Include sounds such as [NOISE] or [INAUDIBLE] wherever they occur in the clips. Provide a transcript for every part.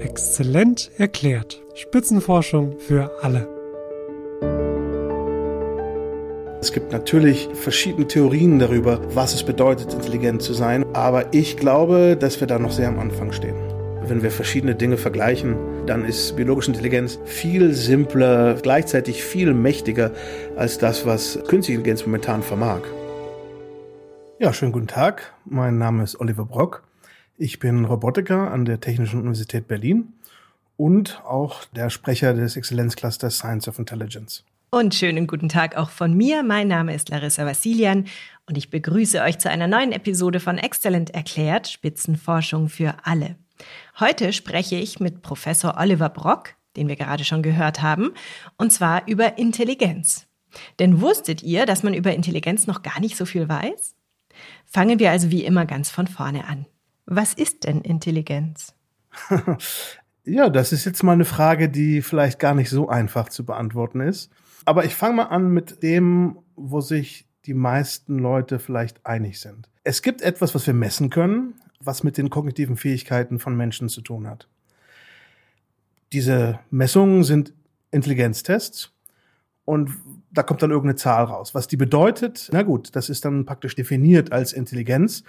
Exzellent erklärt. Spitzenforschung für alle. Es gibt natürlich verschiedene Theorien darüber, was es bedeutet, intelligent zu sein, aber ich glaube, dass wir da noch sehr am Anfang stehen. Wenn wir verschiedene Dinge vergleichen, dann ist biologische Intelligenz viel simpler, gleichzeitig viel mächtiger als das, was künstliche Intelligenz momentan vermag. Ja, schönen guten Tag. Mein Name ist Oliver Brock. Ich bin Robotiker an der Technischen Universität Berlin und auch der Sprecher des Exzellenzclusters Science of Intelligence. Und schönen guten Tag auch von mir. Mein Name ist Larissa Vassilian und ich begrüße euch zu einer neuen Episode von Exzellent erklärt, Spitzenforschung für alle. Heute spreche ich mit Professor Oliver Brock, den wir gerade schon gehört haben, und zwar über Intelligenz. Denn wusstet ihr, dass man über Intelligenz noch gar nicht so viel weiß? Fangen wir also wie immer ganz von vorne an. Was ist denn Intelligenz? [LAUGHS] ja, das ist jetzt mal eine Frage, die vielleicht gar nicht so einfach zu beantworten ist. Aber ich fange mal an mit dem, wo sich die meisten Leute vielleicht einig sind. Es gibt etwas, was wir messen können, was mit den kognitiven Fähigkeiten von Menschen zu tun hat. Diese Messungen sind Intelligenztests und da kommt dann irgendeine Zahl raus. Was die bedeutet, na gut, das ist dann praktisch definiert als Intelligenz.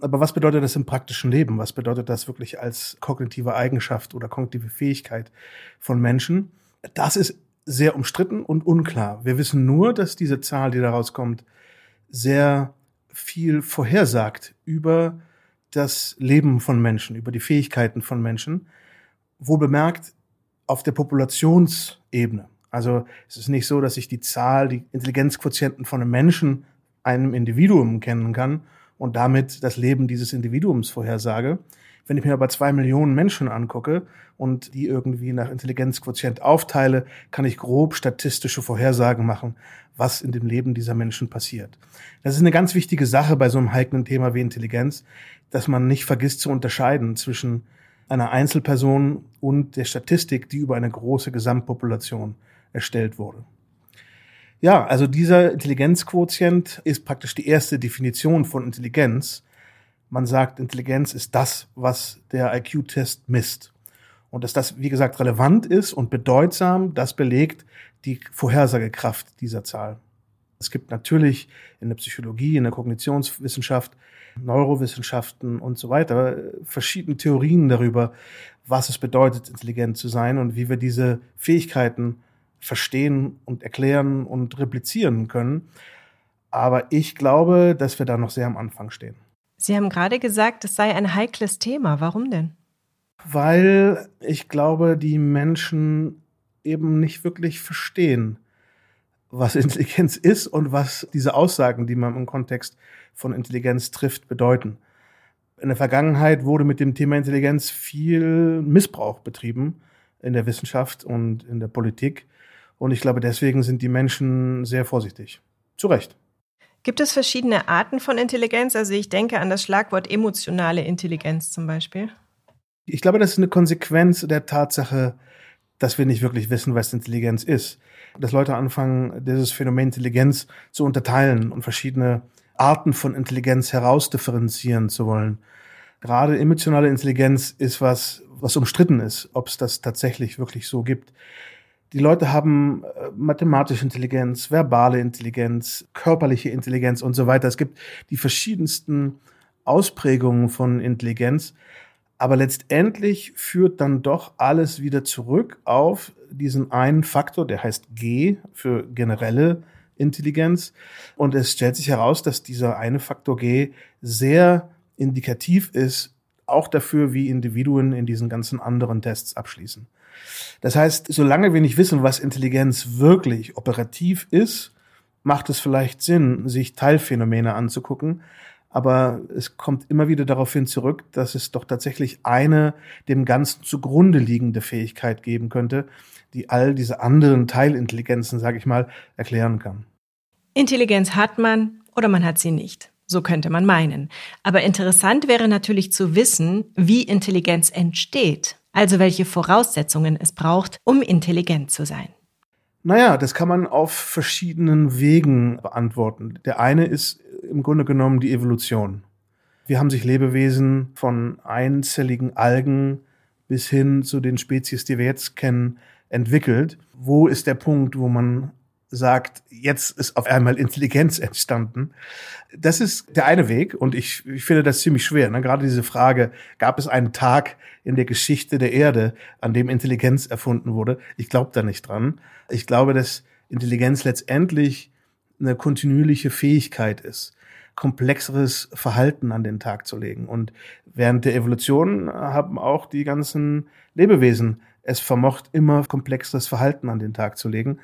Aber was bedeutet das im praktischen Leben? Was bedeutet das wirklich als kognitive Eigenschaft oder kognitive Fähigkeit von Menschen? Das ist sehr umstritten und unklar. Wir wissen nur, dass diese Zahl, die daraus kommt, sehr viel vorhersagt über das Leben von Menschen, über die Fähigkeiten von Menschen, wohl bemerkt auf der Populationsebene. Also es ist nicht so, dass ich die Zahl, die Intelligenzquotienten von einem Menschen, einem Individuum kennen kann und damit das Leben dieses Individuums vorhersage. Wenn ich mir aber zwei Millionen Menschen angucke und die irgendwie nach Intelligenzquotient aufteile, kann ich grob statistische Vorhersagen machen, was in dem Leben dieser Menschen passiert. Das ist eine ganz wichtige Sache bei so einem heiklen Thema wie Intelligenz, dass man nicht vergisst zu unterscheiden zwischen einer Einzelperson und der Statistik, die über eine große Gesamtpopulation erstellt wurde. Ja, also dieser Intelligenzquotient ist praktisch die erste Definition von Intelligenz. Man sagt, Intelligenz ist das, was der IQ-Test misst. Und dass das, wie gesagt, relevant ist und bedeutsam, das belegt die Vorhersagekraft dieser Zahl. Es gibt natürlich in der Psychologie, in der Kognitionswissenschaft, Neurowissenschaften und so weiter verschiedene Theorien darüber, was es bedeutet, intelligent zu sein und wie wir diese Fähigkeiten verstehen und erklären und replizieren können. Aber ich glaube, dass wir da noch sehr am Anfang stehen. Sie haben gerade gesagt, es sei ein heikles Thema. Warum denn? Weil ich glaube, die Menschen eben nicht wirklich verstehen, was Intelligenz ist und was diese Aussagen, die man im Kontext von Intelligenz trifft, bedeuten. In der Vergangenheit wurde mit dem Thema Intelligenz viel Missbrauch betrieben in der Wissenschaft und in der Politik. Und ich glaube, deswegen sind die Menschen sehr vorsichtig. Zu Recht. Gibt es verschiedene Arten von Intelligenz? Also ich denke an das Schlagwort emotionale Intelligenz zum Beispiel. Ich glaube, das ist eine Konsequenz der Tatsache, dass wir nicht wirklich wissen, was Intelligenz ist. Dass Leute anfangen, dieses Phänomen Intelligenz zu unterteilen und verschiedene Arten von Intelligenz herausdifferenzieren zu wollen. Gerade emotionale Intelligenz ist was, was umstritten ist, ob es das tatsächlich wirklich so gibt. Die Leute haben äh, mathematische Intelligenz, verbale Intelligenz, körperliche Intelligenz und so weiter. Es gibt die verschiedensten Ausprägungen von Intelligenz. Aber letztendlich führt dann doch alles wieder zurück auf diesen einen Faktor, der heißt G für generelle Intelligenz. Und es stellt sich heraus, dass dieser eine Faktor G sehr indikativ ist, auch dafür, wie Individuen in diesen ganzen anderen Tests abschließen. Das heißt, solange wir nicht wissen, was Intelligenz wirklich operativ ist, macht es vielleicht Sinn, sich Teilphänomene anzugucken. Aber es kommt immer wieder darauf hin zurück, dass es doch tatsächlich eine dem Ganzen zugrunde liegende Fähigkeit geben könnte, die all diese anderen Teilintelligenzen, sage ich mal, erklären kann. Intelligenz hat man oder man hat sie nicht. So könnte man meinen. Aber interessant wäre natürlich zu wissen, wie Intelligenz entsteht also welche Voraussetzungen es braucht, um intelligent zu sein. Naja, das kann man auf verschiedenen Wegen beantworten. Der eine ist im Grunde genommen die Evolution. Wie haben sich Lebewesen von einzelligen Algen bis hin zu den Spezies, die wir jetzt kennen, entwickelt. Wo ist der Punkt, wo man sagt, jetzt ist auf einmal Intelligenz entstanden. Das ist der eine Weg und ich, ich finde das ziemlich schwer. Ne? Gerade diese Frage, gab es einen Tag in der Geschichte der Erde, an dem Intelligenz erfunden wurde? Ich glaube da nicht dran. Ich glaube, dass Intelligenz letztendlich eine kontinuierliche Fähigkeit ist, komplexeres Verhalten an den Tag zu legen. Und während der Evolution haben auch die ganzen Lebewesen es vermocht, immer komplexeres Verhalten an den Tag zu legen.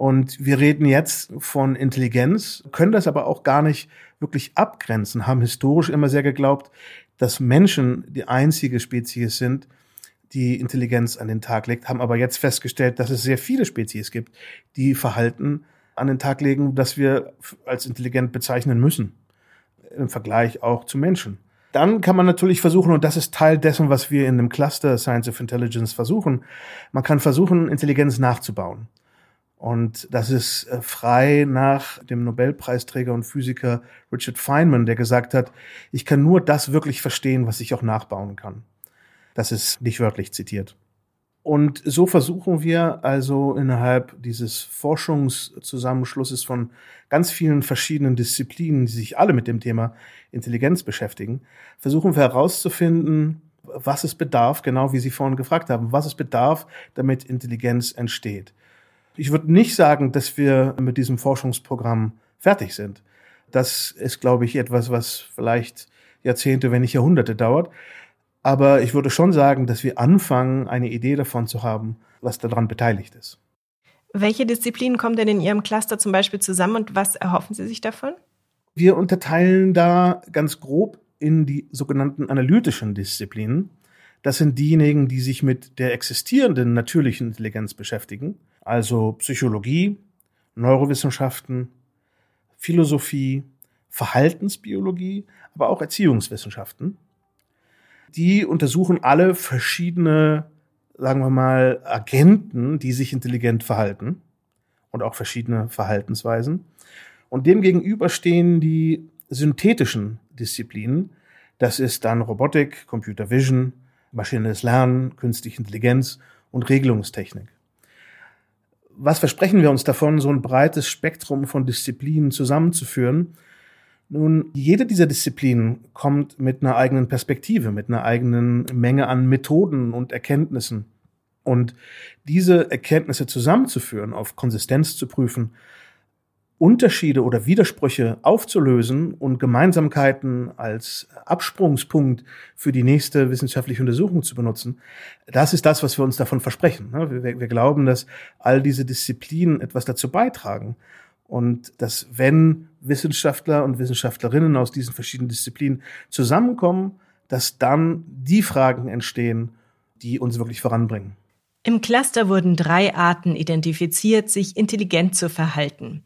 Und wir reden jetzt von Intelligenz, können das aber auch gar nicht wirklich abgrenzen, haben historisch immer sehr geglaubt, dass Menschen die einzige Spezies sind, die Intelligenz an den Tag legt, haben aber jetzt festgestellt, dass es sehr viele Spezies gibt, die Verhalten an den Tag legen, das wir als intelligent bezeichnen müssen, im Vergleich auch zu Menschen. Dann kann man natürlich versuchen, und das ist Teil dessen, was wir in dem Cluster Science of Intelligence versuchen, man kann versuchen, Intelligenz nachzubauen. Und das ist äh, frei nach dem Nobelpreisträger und Physiker Richard Feynman, der gesagt hat, ich kann nur das wirklich verstehen, was ich auch nachbauen kann. Das ist nicht wörtlich zitiert. Und so versuchen wir also innerhalb dieses Forschungszusammenschlusses von ganz vielen verschiedenen Disziplinen, die sich alle mit dem Thema Intelligenz beschäftigen, versuchen wir herauszufinden, was es bedarf, genau wie Sie vorhin gefragt haben, was es bedarf, damit Intelligenz entsteht. Ich würde nicht sagen, dass wir mit diesem Forschungsprogramm fertig sind. Das ist, glaube ich, etwas, was vielleicht Jahrzehnte, wenn nicht Jahrhunderte dauert. Aber ich würde schon sagen, dass wir anfangen, eine Idee davon zu haben, was daran beteiligt ist. Welche Disziplinen kommen denn in Ihrem Cluster zum Beispiel zusammen und was erhoffen Sie sich davon? Wir unterteilen da ganz grob in die sogenannten analytischen Disziplinen. Das sind diejenigen, die sich mit der existierenden natürlichen Intelligenz beschäftigen also Psychologie, Neurowissenschaften, Philosophie, Verhaltensbiologie, aber auch Erziehungswissenschaften. Die untersuchen alle verschiedene, sagen wir mal, Agenten, die sich intelligent verhalten und auch verschiedene Verhaltensweisen. Und demgegenüber stehen die synthetischen Disziplinen. Das ist dann Robotik, Computer Vision, maschinelles Lernen, künstliche Intelligenz und Regelungstechnik was versprechen wir uns davon, so ein breites Spektrum von Disziplinen zusammenzuführen? Nun, jede dieser Disziplinen kommt mit einer eigenen Perspektive, mit einer eigenen Menge an Methoden und Erkenntnissen. Und diese Erkenntnisse zusammenzuführen, auf Konsistenz zu prüfen, Unterschiede oder Widersprüche aufzulösen und Gemeinsamkeiten als Absprungspunkt für die nächste wissenschaftliche Untersuchung zu benutzen, das ist das, was wir uns davon versprechen. Ne? Wir, wir glauben, dass all diese Disziplinen etwas dazu beitragen und dass wenn Wissenschaftler und Wissenschaftlerinnen aus diesen verschiedenen Disziplinen zusammenkommen, dass dann die Fragen entstehen, die uns wirklich voranbringen. Im Cluster wurden drei Arten identifiziert, sich intelligent zu verhalten.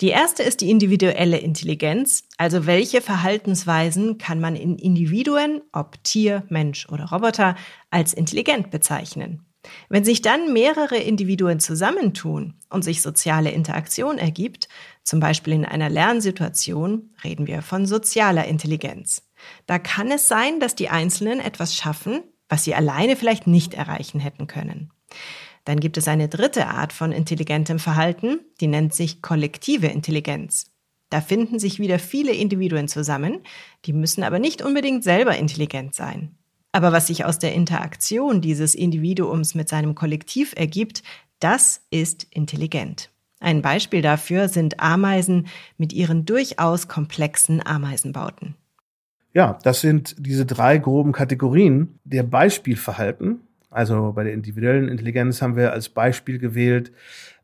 Die erste ist die individuelle Intelligenz, also welche Verhaltensweisen kann man in Individuen, ob Tier, Mensch oder Roboter, als intelligent bezeichnen. Wenn sich dann mehrere Individuen zusammentun und sich soziale Interaktion ergibt, zum Beispiel in einer Lernsituation, reden wir von sozialer Intelligenz. Da kann es sein, dass die Einzelnen etwas schaffen, was sie alleine vielleicht nicht erreichen hätten können. Dann gibt es eine dritte Art von intelligentem Verhalten, die nennt sich kollektive Intelligenz. Da finden sich wieder viele Individuen zusammen, die müssen aber nicht unbedingt selber intelligent sein. Aber was sich aus der Interaktion dieses Individuums mit seinem Kollektiv ergibt, das ist intelligent. Ein Beispiel dafür sind Ameisen mit ihren durchaus komplexen Ameisenbauten. Ja, das sind diese drei groben Kategorien. Der Beispielverhalten, also bei der individuellen Intelligenz haben wir als Beispiel gewählt,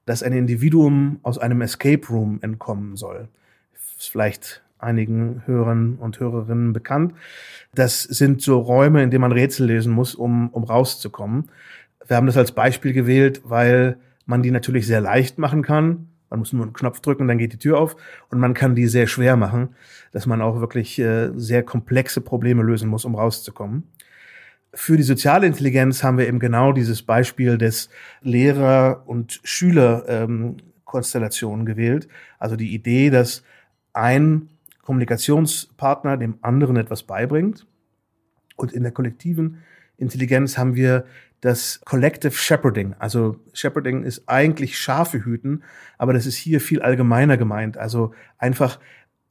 dass ein Individuum aus einem Escape Room entkommen soll. Ist vielleicht einigen Hörern und Hörerinnen bekannt. Das sind so Räume, in denen man Rätsel lesen muss, um, um rauszukommen. Wir haben das als Beispiel gewählt, weil man die natürlich sehr leicht machen kann. Man muss nur einen Knopf drücken dann geht die Tür auf. Und man kann die sehr schwer machen, dass man auch wirklich äh, sehr komplexe Probleme lösen muss, um rauszukommen für die soziale Intelligenz haben wir eben genau dieses Beispiel des Lehrer- und Schüler-Konstellationen ähm, gewählt. Also die Idee, dass ein Kommunikationspartner dem anderen etwas beibringt und in der kollektiven Intelligenz haben wir das Collective Shepherding. Also Shepherding ist eigentlich Schafe hüten, aber das ist hier viel allgemeiner gemeint. Also einfach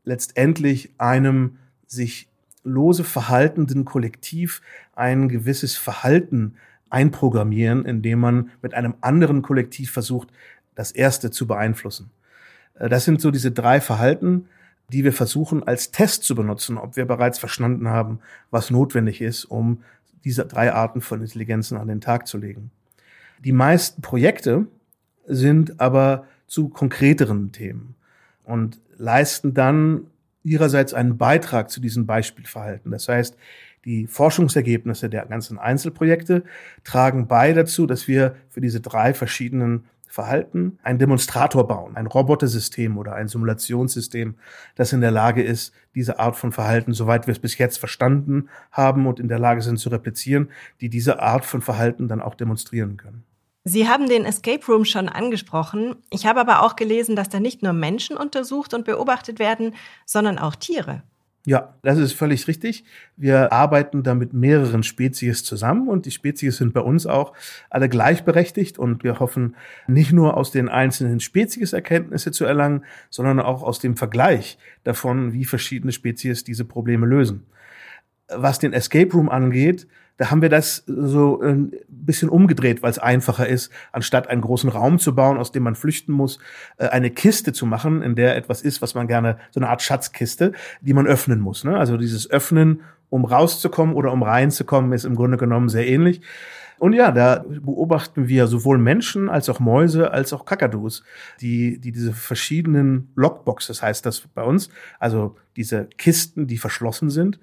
letztendlich einem sich lose verhaltenden Kollektiv ein gewisses Verhalten einprogrammieren, indem man mit einem anderen Kollektiv versucht, das erste zu beeinflussen. Äh, das sind so diese drei Verhalten, die wir versuchen als Test zu benutzen, ob wir bereits verstanden haben, was notwendig ist, um diese drei Arten von Intelligenzen an den Tag zu legen. Die meisten Projekte sind aber zu konkreteren Themen und leisten dann ihrerseits einen Beitrag zu diesem Beispielverhalten. Das heißt, die Forschungsergebnisse der ganzen Einzelprojekte tragen bei dazu, dass wir für diese drei verschiedenen Verhalten einen Demonstrator bauen, ein Robotersystem oder ein Simulationssystem, das in der Lage ist, diese Art von Verhalten, soweit wir es bis jetzt verstanden haben und in der Lage sind zu replizieren, die diese Art von Verhalten dann auch demonstrieren können. Sie haben den Escape Room schon angesprochen. Ich habe aber auch gelesen, dass da nicht nur Menschen untersucht und beobachtet werden, sondern auch Tiere. Ja, das ist völlig richtig. Wir arbeiten da mit mehreren Spezies zusammen und die Spezies sind bei uns auch alle gleichberechtigt und wir hoffen nicht nur aus den einzelnen Spezies Erkenntnisse zu erlangen, sondern auch aus dem Vergleich davon, wie verschiedene Spezies diese Probleme lösen. Was den Escape Room angeht, da haben wir das so ein bisschen umgedreht, weil es einfacher ist, anstatt einen großen Raum zu bauen, aus dem man flüchten muss, äh, eine Kiste zu machen, in der etwas ist, was man gerne, so eine Art Schatzkiste, die man öffnen muss. Ne? Also dieses Öffnen, um rauszukommen oder um reinzukommen, ist im Grunde genommen sehr ähnlich. Und ja, da beobachten wir sowohl Menschen als auch Mäuse als auch Kakadus, die, die diese verschiedenen Lockboxes heißt das bei uns, also diese Kisten, die verschlossen sind,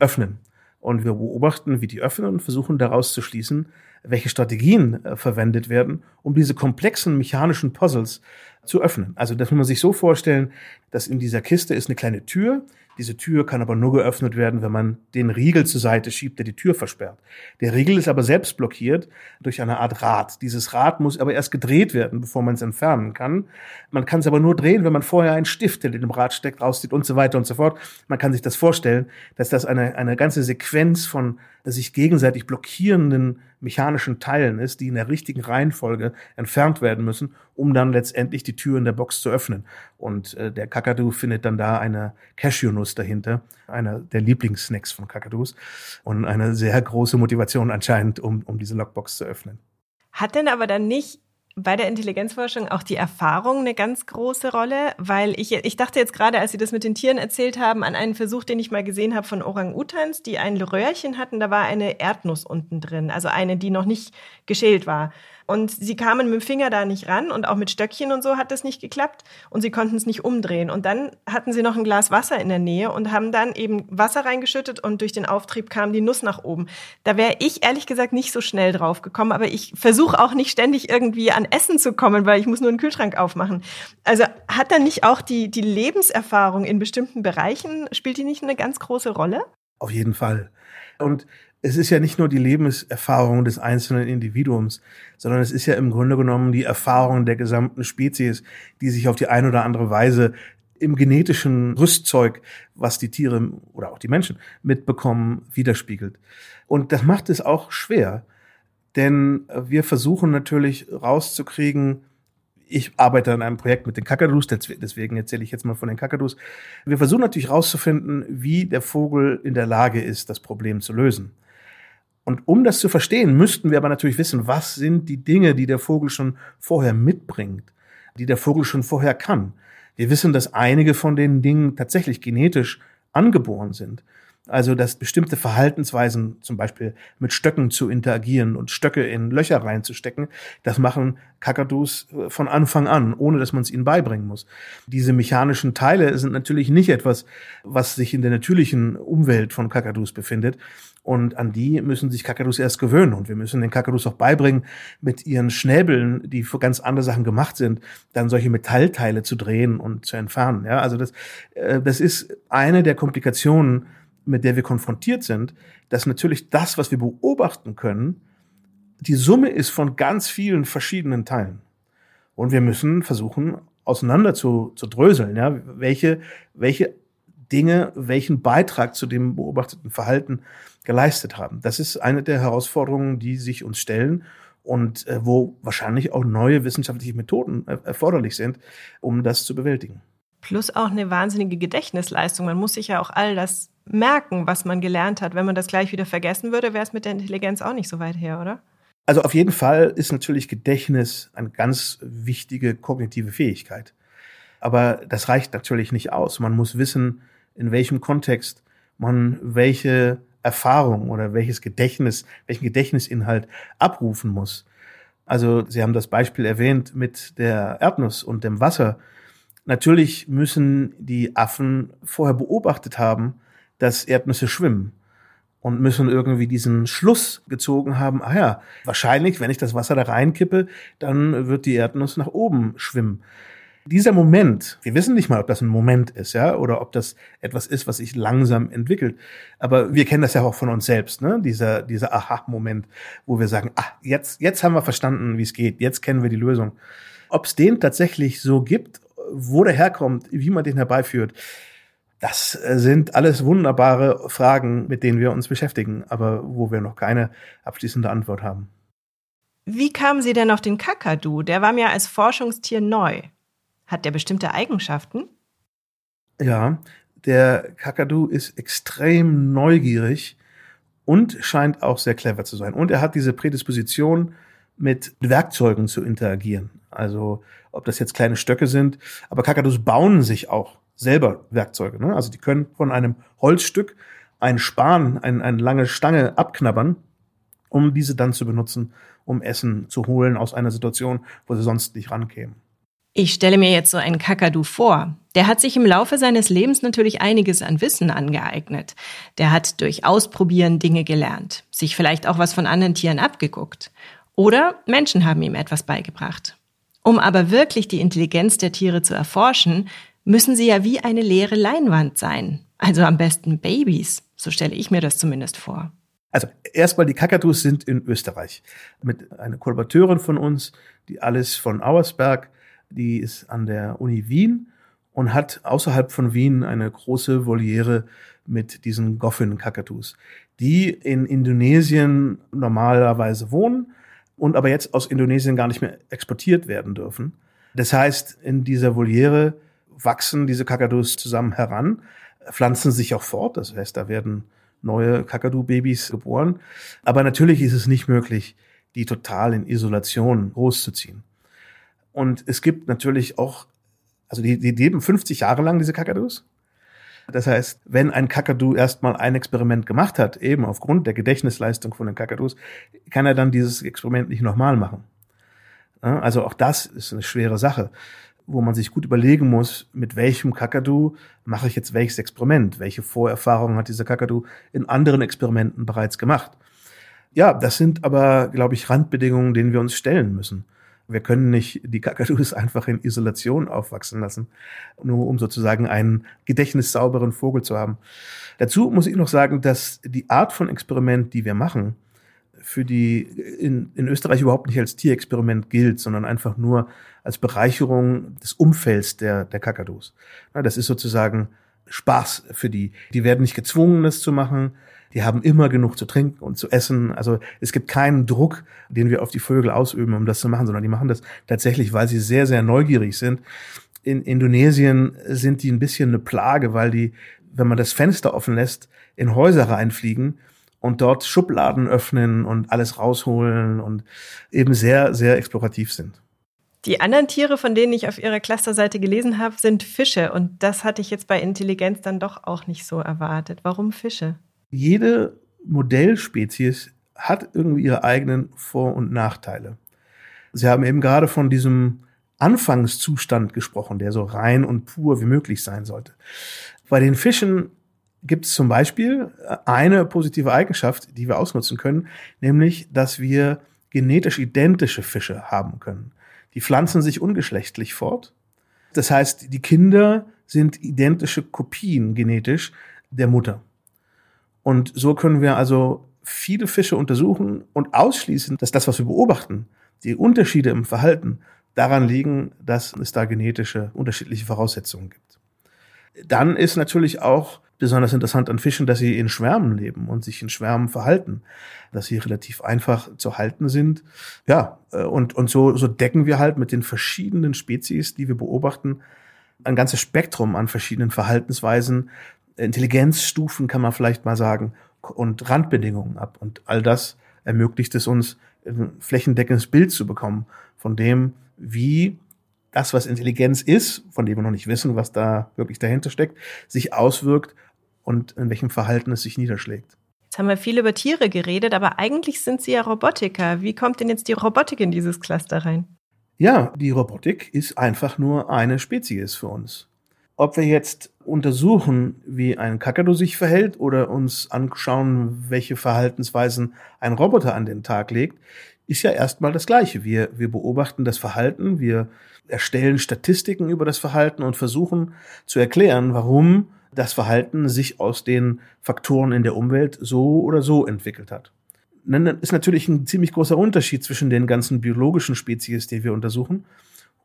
öffnen. Und wir beobachten, wie die öffnen und versuchen daraus zu schließen, welche Strategien äh, verwendet werden, um diese komplexen mechanischen Puzzles zu öffnen. Also das muss man sich so vorstellen, dass in dieser Kiste ist eine kleine Tür, diese Tür kann aber nur geöffnet werden, wenn man den Riegel zur Seite schiebt, der die Tür versperrt. Der Riegel ist aber selbst blockiert durch eine Art Rad. Dieses Rad muss aber erst gedreht werden, bevor man es entfernen kann. Man kann es aber nur drehen, wenn man vorher einen Stift, der in dem Rad steckt, rauszieht und so weiter und so fort. Man kann sich das vorstellen, dass das eine, eine ganze Sequenz von sich gegenseitig blockierenden mechanischen Teilen ist, die in der richtigen Reihenfolge entfernt werden müssen, um dann letztendlich die Tür in der Box zu öffnen. Und äh, der Kakadu findet dann da eine Cashewnuss dahinter, einer der Lieblingssnacks von Kakadus und eine sehr große Motivation anscheinend, um, um diese Lockbox zu öffnen. Hat denn aber dann nicht bei der Intelligenzforschung auch die Erfahrung eine ganz große Rolle, weil ich, ich dachte jetzt gerade, als Sie das mit den Tieren erzählt haben, an einen Versuch, den ich mal gesehen habe von Orang-Utans, die ein Röhrchen hatten, da war eine Erdnuss unten drin, also eine, die noch nicht geschält war. Und sie kamen mit dem Finger da nicht ran und auch mit Stöckchen und so hat das nicht geklappt und sie konnten es nicht umdrehen. Und dann hatten sie noch ein Glas Wasser in der Nähe und haben dann eben Wasser reingeschüttet und durch den Auftrieb kam die Nuss nach oben. Da wäre ich ehrlich gesagt nicht so schnell drauf gekommen, aber ich versuche auch nicht ständig irgendwie an Essen zu kommen, weil ich muss nur einen Kühlschrank aufmachen. Also hat dann nicht auch die, die Lebenserfahrung in bestimmten Bereichen, spielt die nicht eine ganz große Rolle? Auf jeden Fall. Und es ist ja nicht nur die Lebenserfahrung des einzelnen Individuums, sondern es ist ja im Grunde genommen die Erfahrung der gesamten Spezies, die sich auf die eine oder andere Weise im genetischen Rüstzeug, was die Tiere oder auch die Menschen mitbekommen, widerspiegelt. Und das macht es auch schwer, denn wir versuchen natürlich rauszukriegen, ich arbeite an einem Projekt mit den Kakadus, deswegen erzähle ich jetzt mal von den Kakadus. Wir versuchen natürlich rauszufinden, wie der Vogel in der Lage ist, das Problem zu lösen. Und um das zu verstehen, müssten wir aber natürlich wissen, was sind die Dinge, die der Vogel schon vorher mitbringt, die der Vogel schon vorher kann. Wir wissen, dass einige von den Dingen tatsächlich genetisch angeboren sind. Also, dass bestimmte Verhaltensweisen, zum Beispiel mit Stöcken zu interagieren und Stöcke in Löcher reinzustecken, das machen Kakadus äh, von Anfang an, ohne dass man es ihnen beibringen muss. Diese mechanischen Teile sind natürlich nicht etwas, was sich in der natürlichen Umwelt von Kakadus befindet. Und an die müssen sich Kakadus erst gewöhnen. Und wir müssen den Kakadus auch beibringen, mit ihren Schnäbeln, die für ganz andere Sachen gemacht sind, dann solche Metallteile zu drehen und zu entfernen. Ja, also das, äh, das ist eine der Komplikationen, mit der wir konfrontiert sind, dass natürlich das, was wir beobachten können, die Summe ist von ganz vielen verschiedenen Teilen. Und wir müssen versuchen, auseinander zu, zu dröseln, ja, welche, welche Dinge welchen Beitrag zu dem beobachteten Verhalten geleistet haben. Das ist eine der Herausforderungen, die sich uns stellen und äh, wo wahrscheinlich auch neue wissenschaftliche Methoden äh, erforderlich sind, um das zu bewältigen. Plus auch eine wahnsinnige Gedächtnisleistung. Man muss sich ja auch all das merken, was man gelernt hat. Wenn man das gleich wieder vergessen würde, wäre es mit der Intelligenz auch nicht so weit her, oder? Also auf jeden Fall ist natürlich Gedächtnis eine ganz wichtige kognitive Fähigkeit. Aber das reicht natürlich nicht aus. Man muss wissen, in welchem Kontext man welche Erfahrung oder welches Gedächtnis, welchen Gedächtnisinhalt abrufen muss. Also Sie haben das Beispiel erwähnt mit der Erdnuss und dem Wasser. Natürlich müssen die Affen vorher beobachtet haben, dass Erdnüsse schwimmen und müssen irgendwie diesen Schluss gezogen haben, ah ja, wahrscheinlich, wenn ich das Wasser da reinkippe, dann wird die Erdnuss nach oben schwimmen. Dieser Moment, wir wissen nicht mal, ob das ein Moment ist, ja, oder ob das etwas ist, was sich langsam entwickelt. Aber wir kennen das ja auch von uns selbst, ne? Dieser, dieser Aha-Moment, wo wir sagen, ah, jetzt, jetzt haben wir verstanden, wie es geht, jetzt kennen wir die Lösung. Ob es den tatsächlich so gibt, wo der herkommt, wie man den herbeiführt, das äh, sind alles wunderbare Fragen, mit denen wir uns beschäftigen, aber wo wir noch keine abschließende Antwort haben. Wie kamen Sie denn auf den Kakadu? Der war mir als Forschungstier neu. Hat der bestimmte Eigenschaften? Ja, der Kakadu ist extrem neugierig und scheint auch sehr clever zu sein. Und er hat diese Prädisposition, mit Werkzeugen zu interagieren. Also ob das jetzt kleine Stöcke sind, aber Kakadus bauen sich auch selber Werkzeuge. Ne? Also die können von einem Holzstück ein Span, ein, eine lange Stange abknabbern, um diese dann zu benutzen, um Essen zu holen aus einer Situation, wo sie sonst nicht rankämen. Ich stelle mir jetzt so einen Kakadu vor. Der hat sich im Laufe seines Lebens natürlich einiges an Wissen angeeignet. Der hat durch Ausprobieren Dinge gelernt, sich vielleicht auch was von anderen Tieren abgeguckt. Oder Menschen haben ihm etwas beigebracht. Um aber wirklich die Intelligenz der Tiere zu erforschen, müssen sie ja wie eine leere Leinwand sein. Also am besten Babys. So stelle ich mir das zumindest vor. Also erstmal die Kakadus sind in Österreich mit einer Kollaborateurin von uns, die Alice von Auersberg, die ist an der Uni Wien und hat außerhalb von Wien eine große Voliere mit diesen Goffin-Kakadus, die in Indonesien normalerweise wohnen und aber jetzt aus Indonesien gar nicht mehr exportiert werden dürfen. Das heißt, in dieser Voliere wachsen diese Kakadus zusammen heran, pflanzen sich auch fort. Das heißt, da werden neue Kakadu-Babys geboren. Aber natürlich ist es nicht möglich, die total in Isolation großzuziehen. Und es gibt natürlich auch, also die, die leben 50 Jahre lang, diese Kakadus. Das heißt, wenn ein Kakadu erstmal ein Experiment gemacht hat, eben aufgrund der Gedächtnisleistung von den Kakadus, kann er dann dieses Experiment nicht nochmal machen. Also auch das ist eine schwere Sache wo man sich gut überlegen muss, mit welchem Kakadu mache ich jetzt welches Experiment? Welche Vorerfahrungen hat dieser Kakadu in anderen Experimenten bereits gemacht? Ja, das sind aber, glaube ich, Randbedingungen, denen wir uns stellen müssen. Wir können nicht die Kakadus [LAUGHS] einfach in Isolation aufwachsen lassen, nur um sozusagen einen gedächtnissauberen Vogel zu haben. Dazu muss ich noch sagen, dass die Art von Experiment, die wir machen, für die in, in Österreich überhaupt nicht als Tierexperiment gilt, sondern einfach nur als Bereicherung des Umfelds der, der Kakadus. Ja, das ist sozusagen Spaß für die. Die werden nicht gezwungen, das zu machen. Die haben immer genug zu trinken und zu essen. Also es gibt keinen Druck, den wir auf die Vögel ausüben, um das zu machen, sondern die machen das tatsächlich, weil sie sehr, sehr neugierig sind. In Indonesien sind die ein bisschen eine Plage, weil die, wenn man das Fenster offen lässt, in Häuser reinfliegen und dort Schubladen öffnen und alles rausholen und eben sehr, sehr explorativ sind. Die anderen Tiere, von denen ich auf Ihrer Clusterseite gelesen habe, sind Fische. Und das hatte ich jetzt bei Intelligenz dann doch auch nicht so erwartet. Warum Fische? Jede Modellspezies hat irgendwie ihre eigenen Vor- und Nachteile. Sie haben eben gerade von diesem Anfangszustand gesprochen, der so rein und pur wie möglich sein sollte. Bei den Fischen gibt es zum Beispiel äh, eine positive Eigenschaft, die wir ausnutzen können, nämlich, dass wir genetisch identische Fische haben können. Die pflanzen sich ungeschlechtlich fort. Das heißt, die Kinder sind identische Kopien genetisch der Mutter. Und so können wir also viele Fische untersuchen und ausschließen, dass das, was wir beobachten, die Unterschiede im Verhalten daran liegen, dass es da genetische unterschiedliche Voraussetzungen gibt. Dann ist natürlich auch besonders interessant an Fischen, dass sie in Schwärmen leben und sich in Schwärmen verhalten, dass sie relativ einfach zu halten sind. Ja, äh, und, und so, so decken wir halt mit den verschiedenen Spezies, die wir beobachten, ein ganzes Spektrum an verschiedenen Verhaltensweisen, Intelligenzstufen kann man vielleicht mal sagen, und Randbedingungen ab. Und all das ermöglicht es uns, ein flächendeckendes Bild zu bekommen von dem, wie das, was Intelligenz ist, von dem wir noch nicht wissen, was da wirklich dahinter steckt, sich auswirkt und in welchem Verhalten es sich niederschlägt. Jetzt haben wir viel über Tiere geredet, aber eigentlich sind Sie ja Robotiker. Wie kommt denn jetzt die Robotik in dieses Cluster rein? Ja, die Robotik ist einfach nur eine Spezies für uns. Ob wir jetzt untersuchen, wie ein Kakadu sich verhält oder uns anschauen, welche Verhaltensweisen ein Roboter an den Tag legt, ist ja erstmal das Gleiche. Wir, wir beobachten das Verhalten, wir erstellen Statistiken über das Verhalten und versuchen zu erklären, warum das Verhalten sich aus den Faktoren in der Umwelt so oder so entwickelt hat. Dann ist natürlich ein ziemlich großer Unterschied zwischen den ganzen biologischen Spezies, die wir untersuchen,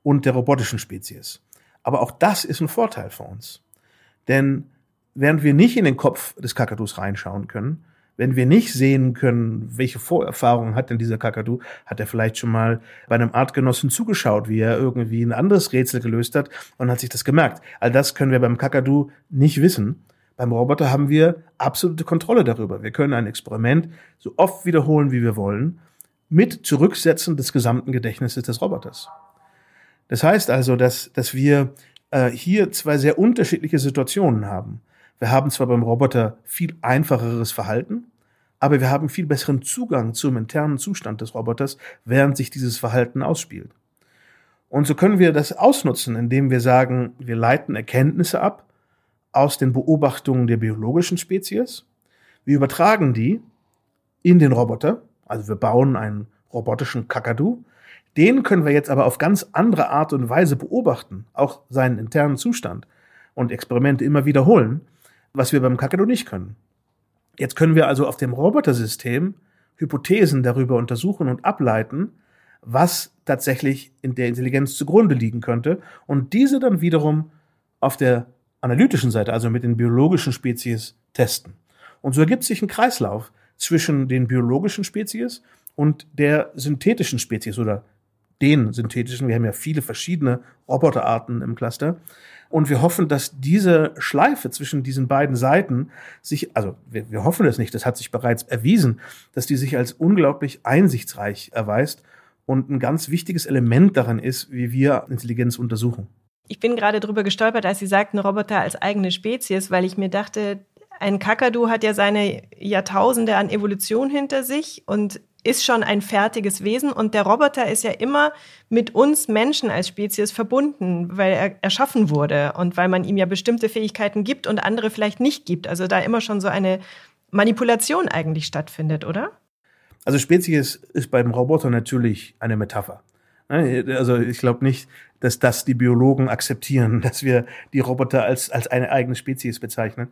und der robotischen Spezies. Aber auch das ist ein Vorteil für uns. Denn während wir nicht in den Kopf des Kakadus reinschauen können, wenn wir nicht sehen können, welche Vorerfahrungen hat denn dieser Kakadu, hat er vielleicht schon mal bei einem Artgenossen zugeschaut, wie er irgendwie ein anderes Rätsel gelöst hat und hat sich das gemerkt. All das können wir beim Kakadu nicht wissen. Beim Roboter haben wir absolute Kontrolle darüber. Wir können ein Experiment so oft wiederholen, wie wir wollen, mit Zurücksetzen des gesamten Gedächtnisses des Roboters. Das heißt also, dass, dass wir äh, hier zwei sehr unterschiedliche Situationen haben. Wir haben zwar beim Roboter viel einfacheres Verhalten, aber wir haben viel besseren Zugang zum internen Zustand des Roboters, während sich dieses Verhalten ausspielt. Und so können wir das ausnutzen, indem wir sagen, wir leiten Erkenntnisse ab aus den Beobachtungen der biologischen Spezies. Wir übertragen die in den Roboter, also wir bauen einen robotischen Kakadu. Den können wir jetzt aber auf ganz andere Art und Weise beobachten, auch seinen internen Zustand und Experimente immer wiederholen was wir beim Kakadu nicht können. Jetzt können wir also auf dem Robotersystem Hypothesen darüber untersuchen und ableiten, was tatsächlich in der Intelligenz zugrunde liegen könnte und diese dann wiederum auf der analytischen Seite, also mit den biologischen Spezies, testen. Und so ergibt sich ein Kreislauf zwischen den biologischen Spezies und der synthetischen Spezies oder den synthetischen. Wir haben ja viele verschiedene Roboterarten im Cluster. Und wir hoffen, dass diese Schleife zwischen diesen beiden Seiten sich, also wir, wir hoffen es nicht, das hat sich bereits erwiesen, dass die sich als unglaublich einsichtsreich erweist und ein ganz wichtiges Element daran ist, wie wir Intelligenz untersuchen. Ich bin gerade drüber gestolpert, als Sie sagten, Roboter als eigene Spezies, weil ich mir dachte, ein Kakadu hat ja seine Jahrtausende an Evolution hinter sich und ist schon ein fertiges Wesen und der Roboter ist ja immer mit uns Menschen als Spezies verbunden, weil er erschaffen wurde und weil man ihm ja bestimmte Fähigkeiten gibt und andere vielleicht nicht gibt. Also da immer schon so eine Manipulation eigentlich stattfindet, oder? Also Spezies ist beim Roboter natürlich eine Metapher. Ne, also ich glaube nicht, dass das die Biologen akzeptieren, [LAUGHS] dass wir die Roboter als, als eine eigene Spezies bezeichnen.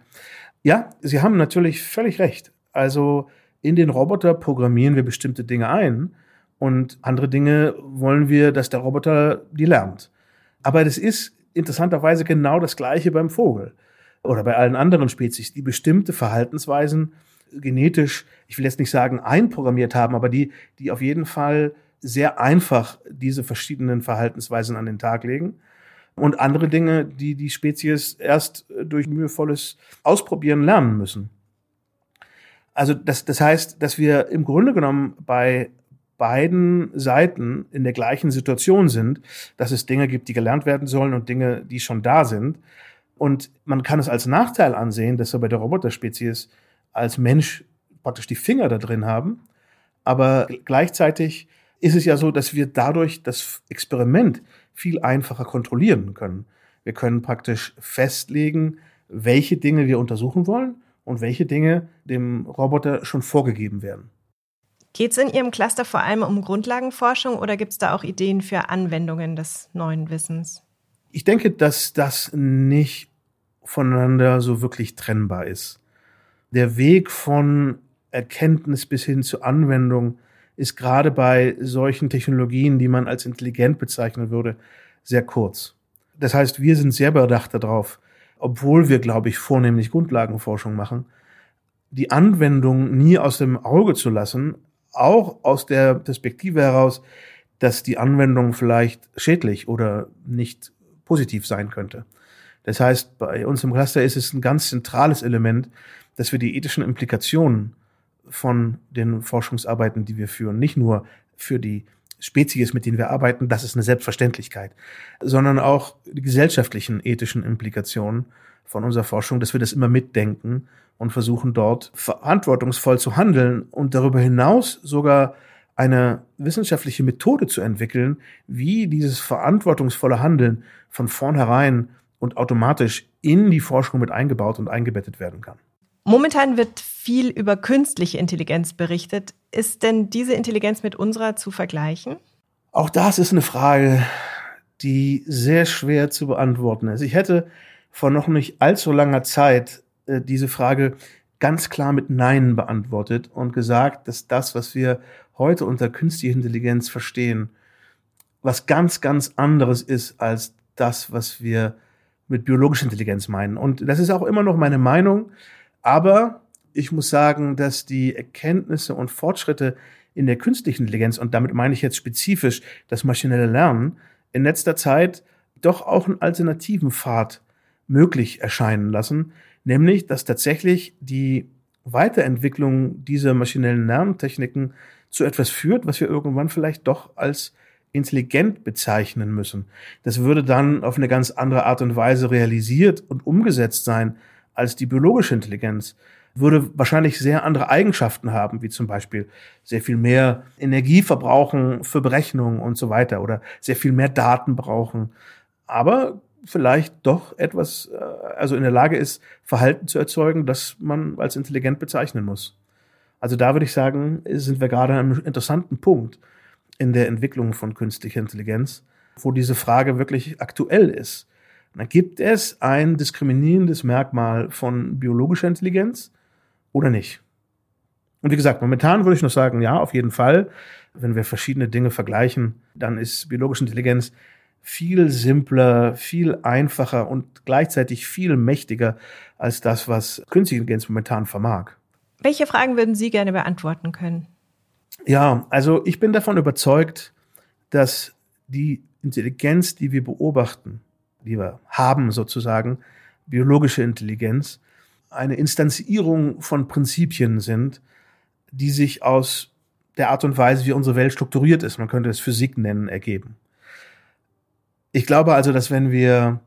Ja, Sie haben natürlich völlig recht. Also in den Roboter programmieren wir bestimmte Dinge ein und andere Dinge wollen wir, dass der Roboter die lernt. Aber das ist interessanterweise genau das Gleiche beim Vogel oder bei allen anderen Spezies, die bestimmte Verhaltensweisen genetisch, ich will jetzt nicht sagen einprogrammiert haben, aber die, die auf jeden Fall sehr einfach diese verschiedenen Verhaltensweisen an den Tag legen. Und andere Dinge, die die Spezies erst durch mühevolles Ausprobieren lernen müssen. Also das, das heißt, dass wir im Grunde genommen bei beiden Seiten in der gleichen Situation sind, dass es Dinge gibt, die gelernt werden sollen und Dinge, die schon da sind. Und man kann es als Nachteil ansehen, dass wir bei der Roboterspezies als Mensch praktisch die Finger da drin haben. Aber gleichzeitig ist es ja so, dass wir dadurch das Experiment viel einfacher kontrollieren können. Wir können praktisch festlegen, welche Dinge wir untersuchen wollen und welche Dinge dem Roboter schon vorgegeben werden. Geht es in Ihrem Cluster vor allem um Grundlagenforschung oder gibt es da auch Ideen für Anwendungen des neuen Wissens? Ich denke, dass das nicht voneinander so wirklich trennbar ist. Der Weg von Erkenntnis bis hin zur Anwendung ist gerade bei solchen Technologien, die man als intelligent bezeichnen würde, sehr kurz. Das heißt, wir sind sehr bedacht darauf, obwohl wir, glaube ich, vornehmlich Grundlagenforschung machen, die Anwendung nie aus dem Auge zu lassen, auch aus der Perspektive heraus, dass die Anwendung vielleicht schädlich oder nicht positiv sein könnte. Das heißt, bei uns im Cluster ist es ein ganz zentrales Element, dass wir die ethischen Implikationen von den Forschungsarbeiten, die wir führen, nicht nur für die Spezies, mit denen wir arbeiten, das ist eine Selbstverständlichkeit, sondern auch die gesellschaftlichen ethischen Implikationen von unserer Forschung, dass wir das immer mitdenken und versuchen dort verantwortungsvoll zu handeln und darüber hinaus sogar eine wissenschaftliche Methode zu entwickeln, wie dieses verantwortungsvolle Handeln von vornherein und automatisch in die Forschung mit eingebaut und eingebettet werden kann. Momentan wird viel über künstliche Intelligenz berichtet. Ist denn diese Intelligenz mit unserer zu vergleichen? Auch das ist eine Frage, die sehr schwer zu beantworten ist. Ich hätte vor noch nicht allzu langer Zeit äh, diese Frage ganz klar mit Nein beantwortet und gesagt, dass das, was wir heute unter künstlicher Intelligenz verstehen, was ganz, ganz anderes ist als das, was wir mit biologischer Intelligenz meinen. Und das ist auch immer noch meine Meinung. Aber ich muss sagen, dass die Erkenntnisse und Fortschritte in der künstlichen Intelligenz, und damit meine ich jetzt spezifisch das maschinelle Lernen, in letzter Zeit doch auch einen alternativen Pfad möglich erscheinen lassen, nämlich dass tatsächlich die Weiterentwicklung dieser maschinellen Lerntechniken zu etwas führt, was wir irgendwann vielleicht doch als intelligent bezeichnen müssen. Das würde dann auf eine ganz andere Art und Weise realisiert und umgesetzt sein als die biologische Intelligenz, würde wahrscheinlich sehr andere Eigenschaften haben, wie zum Beispiel sehr viel mehr Energie verbrauchen für Berechnungen und so weiter oder sehr viel mehr Daten brauchen. Aber vielleicht doch etwas, äh, also in der Lage ist, Verhalten zu erzeugen, das man als intelligent bezeichnen muss. Also da würde ich sagen, sind wir gerade an einem interessanten Punkt in der Entwicklung von künstlicher Intelligenz, wo diese Frage wirklich aktuell ist. Da gibt es ein diskriminierendes Merkmal von biologischer Intelligenz oder nicht? Und wie gesagt, momentan würde ich noch sagen, ja, auf jeden Fall. Wenn wir verschiedene Dinge vergleichen, dann ist biologische Intelligenz viel simpler, viel einfacher und gleichzeitig viel mächtiger als das, was künstliche Intelligenz momentan vermag. Welche Fragen würden Sie gerne beantworten können? Ja, also ich bin davon überzeugt, dass die Intelligenz, die wir beobachten, die wir haben sozusagen, biologische Intelligenz, eine Instanzierung von Prinzipien sind, die sich aus der Art und Weise, wie unsere Welt strukturiert ist, man könnte es Physik nennen, ergeben. Ich glaube also, dass wenn wir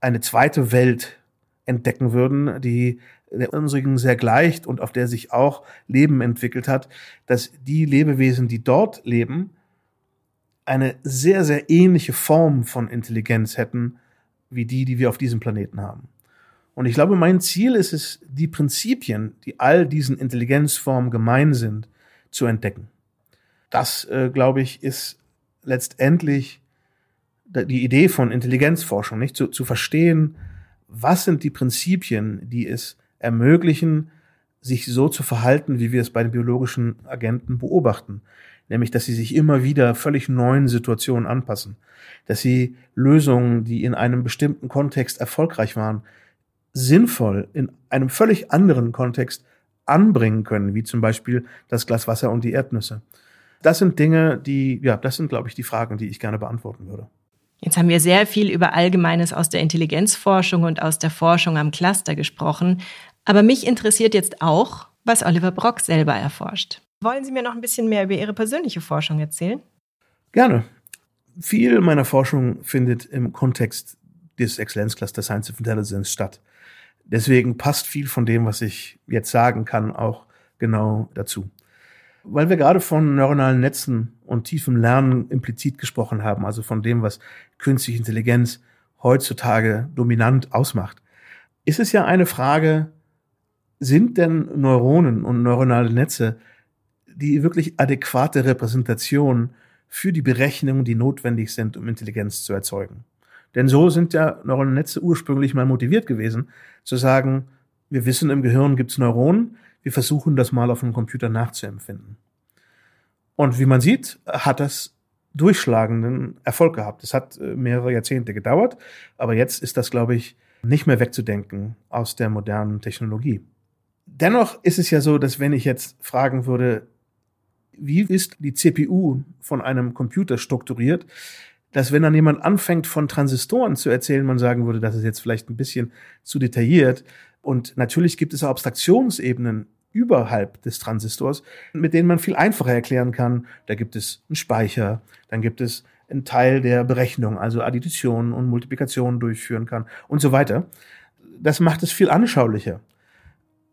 eine zweite Welt entdecken würden, die der unsrigen sehr gleicht und auf der sich auch Leben entwickelt hat, dass die Lebewesen, die dort leben, eine sehr, sehr ähnliche Form von Intelligenz hätten, wie die, die wir auf diesem Planeten haben. Und ich glaube, mein Ziel ist es, die Prinzipien, die all diesen Intelligenzformen gemein sind, zu entdecken. Das, äh, glaube ich, ist letztendlich die Idee von Intelligenzforschung, nicht zu, zu verstehen, was sind die Prinzipien, die es ermöglichen, sich so zu verhalten, wie wir es bei den biologischen Agenten beobachten. Nämlich, dass sie sich immer wieder völlig neuen Situationen anpassen. Dass sie Lösungen, die in einem bestimmten Kontext erfolgreich waren, sinnvoll in einem völlig anderen Kontext anbringen können, wie zum Beispiel das Glas Wasser und die Erdnüsse. Das sind Dinge, die, ja, das sind, glaube ich, die Fragen, die ich gerne beantworten würde. Jetzt haben wir sehr viel über Allgemeines aus der Intelligenzforschung und aus der Forschung am Cluster gesprochen. Aber mich interessiert jetzt auch, was Oliver Brock selber erforscht. Wollen Sie mir noch ein bisschen mehr über Ihre persönliche Forschung erzählen? Gerne. Viel meiner Forschung findet im Kontext des Exzellenzcluster Science of Intelligence statt. Deswegen passt viel von dem, was ich jetzt sagen kann, auch genau dazu. Weil wir gerade von neuronalen Netzen und tiefem Lernen implizit gesprochen haben, also von dem, was künstliche Intelligenz heutzutage dominant ausmacht, ist es ja eine Frage, sind denn Neuronen und neuronale Netze die wirklich adäquate Repräsentation für die Berechnungen, die notwendig sind, um Intelligenz zu erzeugen? Denn so sind ja neuronale Netze ursprünglich mal motiviert gewesen, zu sagen, wir wissen, im Gehirn gibt's Neuronen, wir versuchen das mal auf einem Computer nachzuempfinden. Und wie man sieht, hat das durchschlagenden Erfolg gehabt. Es hat äh, mehrere Jahrzehnte gedauert, aber jetzt ist das, glaube ich, nicht mehr wegzudenken aus der modernen Technologie. Dennoch ist es ja so, dass wenn ich jetzt fragen würde, wie ist die CPU von einem Computer strukturiert, dass wenn dann jemand anfängt von Transistoren zu erzählen, man sagen würde, das ist jetzt vielleicht ein bisschen zu detailliert. Und natürlich gibt es auch Abstraktionsebenen überhalb des Transistors, mit denen man viel einfacher erklären kann. Da gibt es einen Speicher, dann gibt es einen Teil der Berechnung, also Addition und Multiplikation durchführen kann und so weiter. Das macht es viel anschaulicher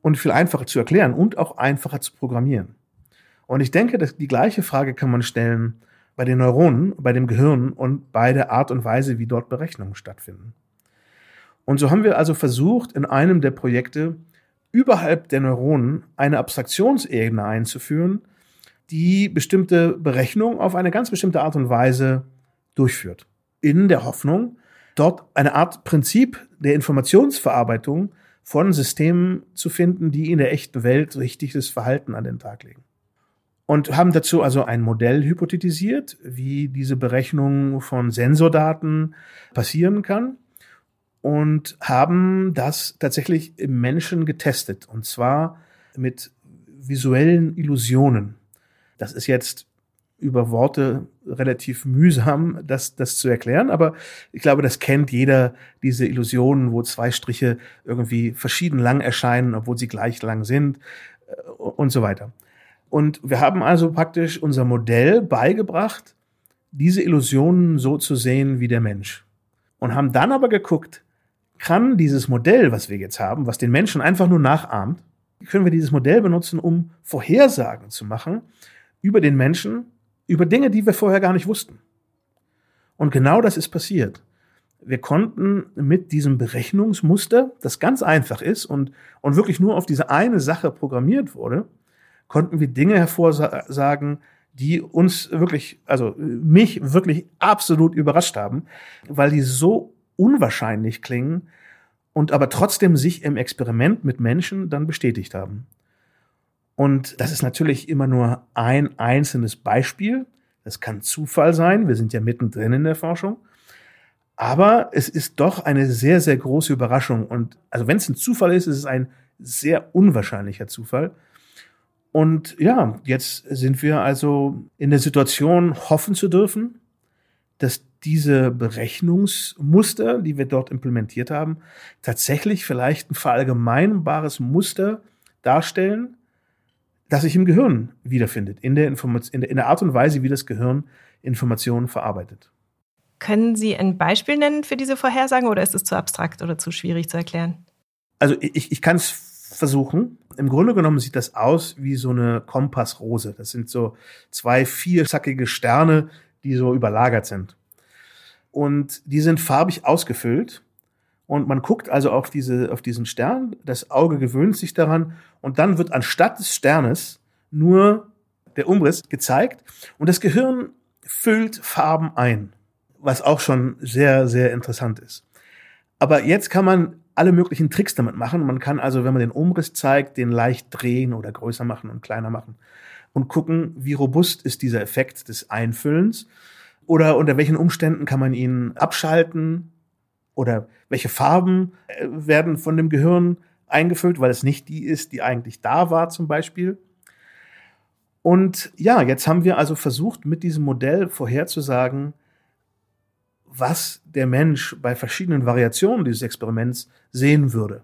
und viel einfacher zu erklären und auch einfacher zu programmieren. Und ich denke, dass die gleiche Frage kann man stellen bei den Neuronen, bei dem Gehirn und bei der Art und Weise, wie dort Berechnungen stattfinden. Und so haben wir also versucht, in einem der Projekte überhalb der Neuronen eine Abstraktionsebene einzuführen, die bestimmte Berechnungen auf eine ganz bestimmte Art und Weise durchführt. In der Hoffnung, dort eine Art Prinzip der Informationsverarbeitung von Systemen zu finden, die in der echten Welt richtiges Verhalten an den Tag legen und haben dazu also ein Modell hypothetisiert, wie diese Berechnung von Sensordaten passieren kann und haben das tatsächlich im Menschen getestet und zwar mit visuellen Illusionen. Das ist jetzt über Worte relativ mühsam, das, das zu erklären, aber ich glaube, das kennt jeder, diese Illusionen, wo zwei Striche irgendwie verschieden lang erscheinen, obwohl sie gleich lang sind äh, und so weiter. Und wir haben also praktisch unser Modell beigebracht, diese Illusionen so zu sehen wie der Mensch. Und haben dann aber geguckt, kann dieses Modell, was wir jetzt haben, was den Menschen einfach nur nachahmt, können wir dieses Modell benutzen, um Vorhersagen zu machen über den Menschen, über Dinge, die wir vorher gar nicht wussten. Und genau das ist passiert. Wir konnten mit diesem Berechnungsmuster, das ganz einfach ist und, und wirklich nur auf diese eine Sache programmiert wurde, konnten wir Dinge hervorsagen, die uns wirklich, also mich wirklich absolut überrascht haben, weil die so unwahrscheinlich klingen und aber trotzdem sich im Experiment mit Menschen dann bestätigt haben. Und das ist natürlich immer nur ein einzelnes Beispiel. Das kann Zufall sein. Wir sind ja mittendrin in der Forschung. Aber es ist doch eine sehr, sehr große Überraschung. Und also wenn es ein Zufall ist, ist es ein sehr unwahrscheinlicher Zufall. Und ja, jetzt sind wir also in der Situation, hoffen zu dürfen, dass diese Berechnungsmuster, die wir dort implementiert haben, tatsächlich vielleicht ein verallgemeinbares Muster darstellen, das sich im Gehirn wiederfindet, in der, Informat in der, in der Art und Weise, wie das Gehirn Informationen verarbeitet. Können Sie ein Beispiel nennen für diese Vorhersagen oder ist es zu abstrakt oder zu schwierig zu erklären? Also ich, ich kann es versuchen. Im Grunde genommen sieht das aus wie so eine Kompassrose. Das sind so zwei vierzackige Sterne, die so überlagert sind. Und die sind farbig ausgefüllt. Und man guckt also auf, diese, auf diesen Stern, das Auge gewöhnt sich daran und dann wird anstatt des Sternes nur der Umriss gezeigt und das Gehirn füllt Farben ein, was auch schon sehr, sehr interessant ist. Aber jetzt kann man alle möglichen Tricks damit machen. Man kann also, wenn man den Umriss zeigt, den leicht drehen oder größer machen und kleiner machen und gucken, wie robust ist dieser Effekt des Einfüllens oder unter welchen Umständen kann man ihn abschalten oder welche Farben äh, werden von dem Gehirn eingefüllt, weil es nicht die ist, die eigentlich da war zum Beispiel. Und ja, jetzt haben wir also versucht, mit diesem Modell vorherzusagen, was der Mensch bei verschiedenen Variationen dieses Experiments sehen würde.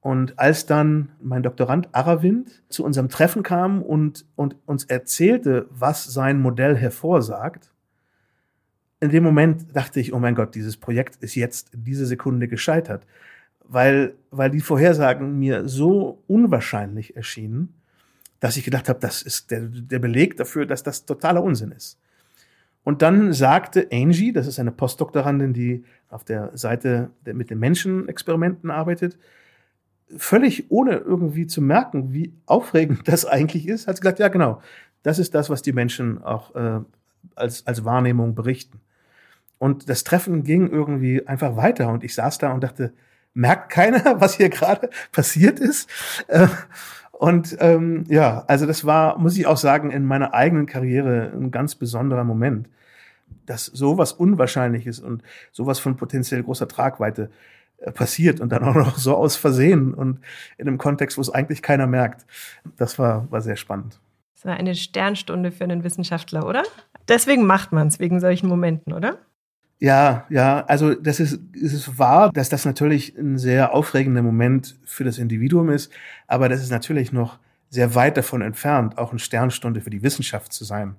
Und als dann mein Doktorand Aravind zu unserem Treffen kam und, und uns erzählte, was sein Modell hervorsagt, in dem Moment dachte ich, oh mein Gott, dieses Projekt ist jetzt in dieser Sekunde gescheitert, weil, weil die Vorhersagen mir so unwahrscheinlich erschienen, dass ich gedacht habe, das ist der, der Beleg dafür, dass das totaler Unsinn ist. Und dann sagte Angie, das ist eine Postdoktorandin, die auf der Seite der, mit den Menschenexperimenten arbeitet, völlig ohne irgendwie zu merken, wie aufregend das eigentlich ist, hat sie gesagt, ja genau, das ist das, was die Menschen auch äh, als, als Wahrnehmung berichten. Und das Treffen ging irgendwie einfach weiter und ich saß da und dachte, merkt keiner, [LAUGHS] was hier gerade passiert ist? Äh, und ähm, ja, also das war, muss ich auch sagen, in meiner eigenen Karriere ein ganz besonderer Moment, dass sowas Unwahrscheinliches und sowas von potenziell großer Tragweite äh, passiert und dann auch noch so aus Versehen und in einem Kontext, wo es eigentlich keiner merkt. Das war, war sehr spannend. Das war eine Sternstunde für einen Wissenschaftler, oder? Deswegen macht man es, wegen solchen Momenten, oder? Ja, ja, also das ist, es ist wahr, dass das natürlich ein sehr aufregender Moment für das Individuum ist, aber das ist natürlich noch sehr weit davon entfernt, auch eine Sternstunde für die Wissenschaft zu sein.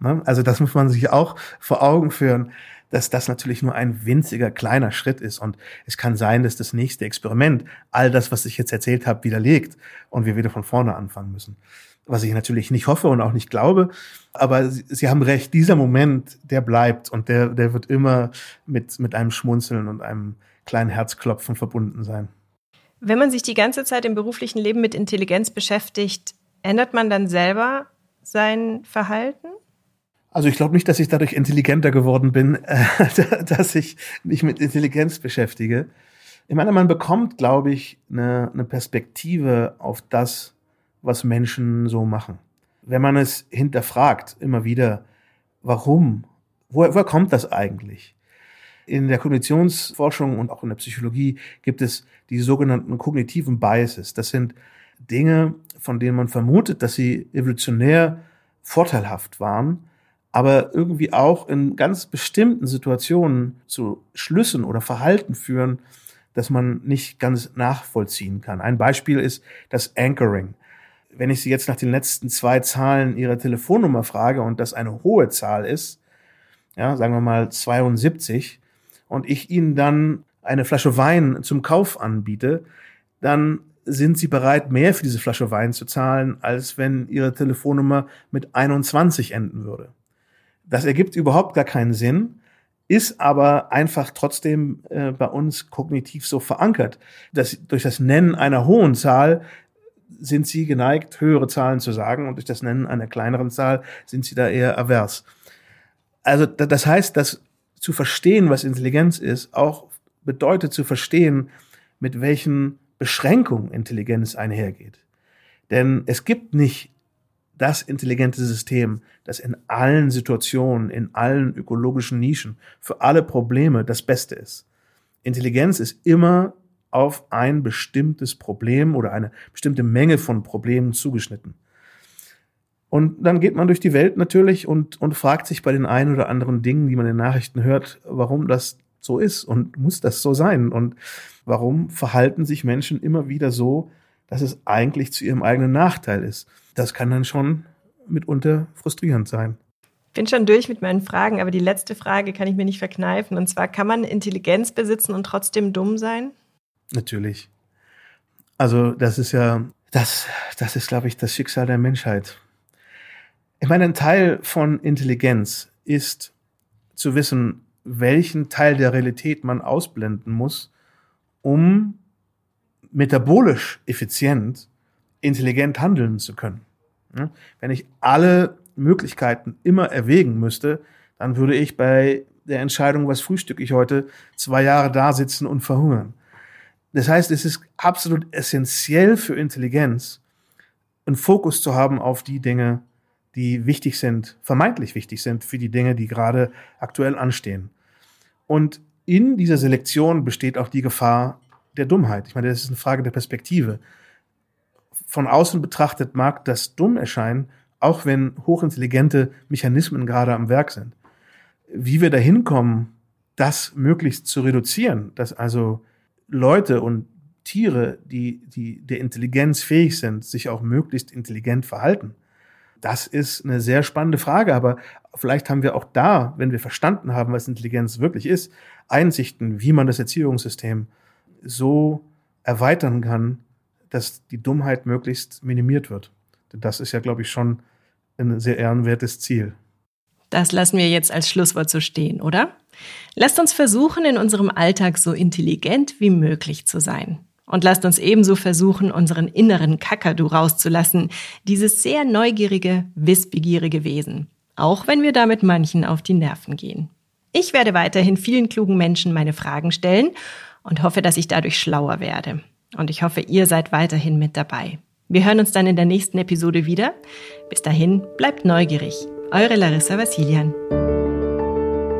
Ne? Also das muss man sich auch vor Augen führen, dass das natürlich nur ein winziger kleiner Schritt ist und es kann sein, dass das nächste Experiment all das, was ich jetzt erzählt habe, widerlegt und wir wieder von vorne anfangen müssen was ich natürlich nicht hoffe und auch nicht glaube. Aber Sie, Sie, haben recht, dieser Moment, der bleibt und der, der wird immer mit, mit einem Schmunzeln und einem kleinen Herzklopfen verbunden sein. Wenn man sich die ganze Zeit im beruflichen Leben mit Intelligenz beschäftigt, ändert man dann selber sein Verhalten? Also ich glaube nicht, dass ich dadurch intelligenter geworden bin, [LAUGHS] äh, dass ich mich mit Intelligenz beschäftige. Ich meine, man bekommt, glaube ich, eine, eine Perspektive auf das, was Menschen so machen. Wenn man es hinterfragt, immer wieder, warum, woher, woher kommt das eigentlich? In der Kognitionsforschung und auch in der Psychologie gibt es die sogenannten kognitiven Biases. Das sind Dinge, von denen man vermutet, dass sie evolutionär vorteilhaft waren, aber irgendwie auch in ganz bestimmten Situationen zu Schlüssen oder Verhalten führen, das man nicht ganz nachvollziehen kann. Ein Beispiel ist das Anchoring wenn ich Sie jetzt nach den letzten zwei Zahlen Ihrer Telefonnummer frage und das eine hohe Zahl ist, ja, sagen wir mal 72, und ich Ihnen dann eine Flasche Wein zum Kauf anbiete, dann sind Sie bereit, mehr für diese Flasche Wein zu zahlen, als wenn Ihre Telefonnummer mit 21 enden würde. Das ergibt überhaupt gar keinen Sinn, ist aber einfach trotzdem äh, bei uns kognitiv so verankert, dass durch das Nennen einer hohen Zahl sind sie geneigt, höhere Zahlen zu sagen und durch das Nennen einer kleineren Zahl sind sie da eher avers. Also das heißt, dass zu verstehen, was Intelligenz ist, auch bedeutet zu verstehen, mit welchen Beschränkungen Intelligenz einhergeht. Denn es gibt nicht das intelligente System, das in allen Situationen, in allen ökologischen Nischen, für alle Probleme das Beste ist. Intelligenz ist immer auf ein bestimmtes Problem oder eine bestimmte Menge von Problemen zugeschnitten. Und dann geht man durch die Welt natürlich und, und fragt sich bei den ein oder anderen Dingen, die man in Nachrichten hört, warum das so ist und muss das so sein und warum verhalten sich Menschen immer wieder so, dass es eigentlich zu ihrem eigenen Nachteil ist. Das kann dann schon mitunter frustrierend sein. Ich bin schon durch mit meinen Fragen, aber die letzte Frage kann ich mir nicht verkneifen. Und zwar, kann man Intelligenz besitzen und trotzdem dumm sein? Natürlich. Also das ist ja, das, das ist, glaube ich, das Schicksal der Menschheit. Ich meine, ein Teil von Intelligenz ist zu wissen, welchen Teil der Realität man ausblenden muss, um metabolisch effizient, intelligent handeln zu können. Wenn ich alle Möglichkeiten immer erwägen müsste, dann würde ich bei der Entscheidung, was frühstücke ich heute, zwei Jahre da sitzen und verhungern. Das heißt, es ist absolut essentiell für Intelligenz, einen Fokus zu haben auf die Dinge, die wichtig sind, vermeintlich wichtig sind für die Dinge, die gerade aktuell anstehen. Und in dieser Selektion besteht auch die Gefahr der Dummheit. Ich meine, das ist eine Frage der Perspektive. Von außen betrachtet mag das dumm erscheinen, auch wenn hochintelligente Mechanismen gerade am Werk sind. Wie wir dahin kommen, das möglichst zu reduzieren, dass also Leute und Tiere, die, die der Intelligenz fähig sind, sich auch möglichst intelligent verhalten? Das ist eine sehr spannende Frage, aber vielleicht haben wir auch da, wenn wir verstanden haben, was Intelligenz wirklich ist, Einsichten, wie man das Erziehungssystem so erweitern kann, dass die Dummheit möglichst minimiert wird. Das ist ja, glaube ich, schon ein sehr ehrenwertes Ziel. Das lassen wir jetzt als Schlusswort so stehen, oder? Lasst uns versuchen, in unserem Alltag so intelligent wie möglich zu sein. Und lasst uns ebenso versuchen, unseren inneren Kakadu rauszulassen, dieses sehr neugierige, wissbegierige Wesen. Auch wenn wir damit manchen auf die Nerven gehen. Ich werde weiterhin vielen klugen Menschen meine Fragen stellen und hoffe, dass ich dadurch schlauer werde. Und ich hoffe, ihr seid weiterhin mit dabei. Wir hören uns dann in der nächsten Episode wieder. Bis dahin, bleibt neugierig. Eure Larissa Vassilian.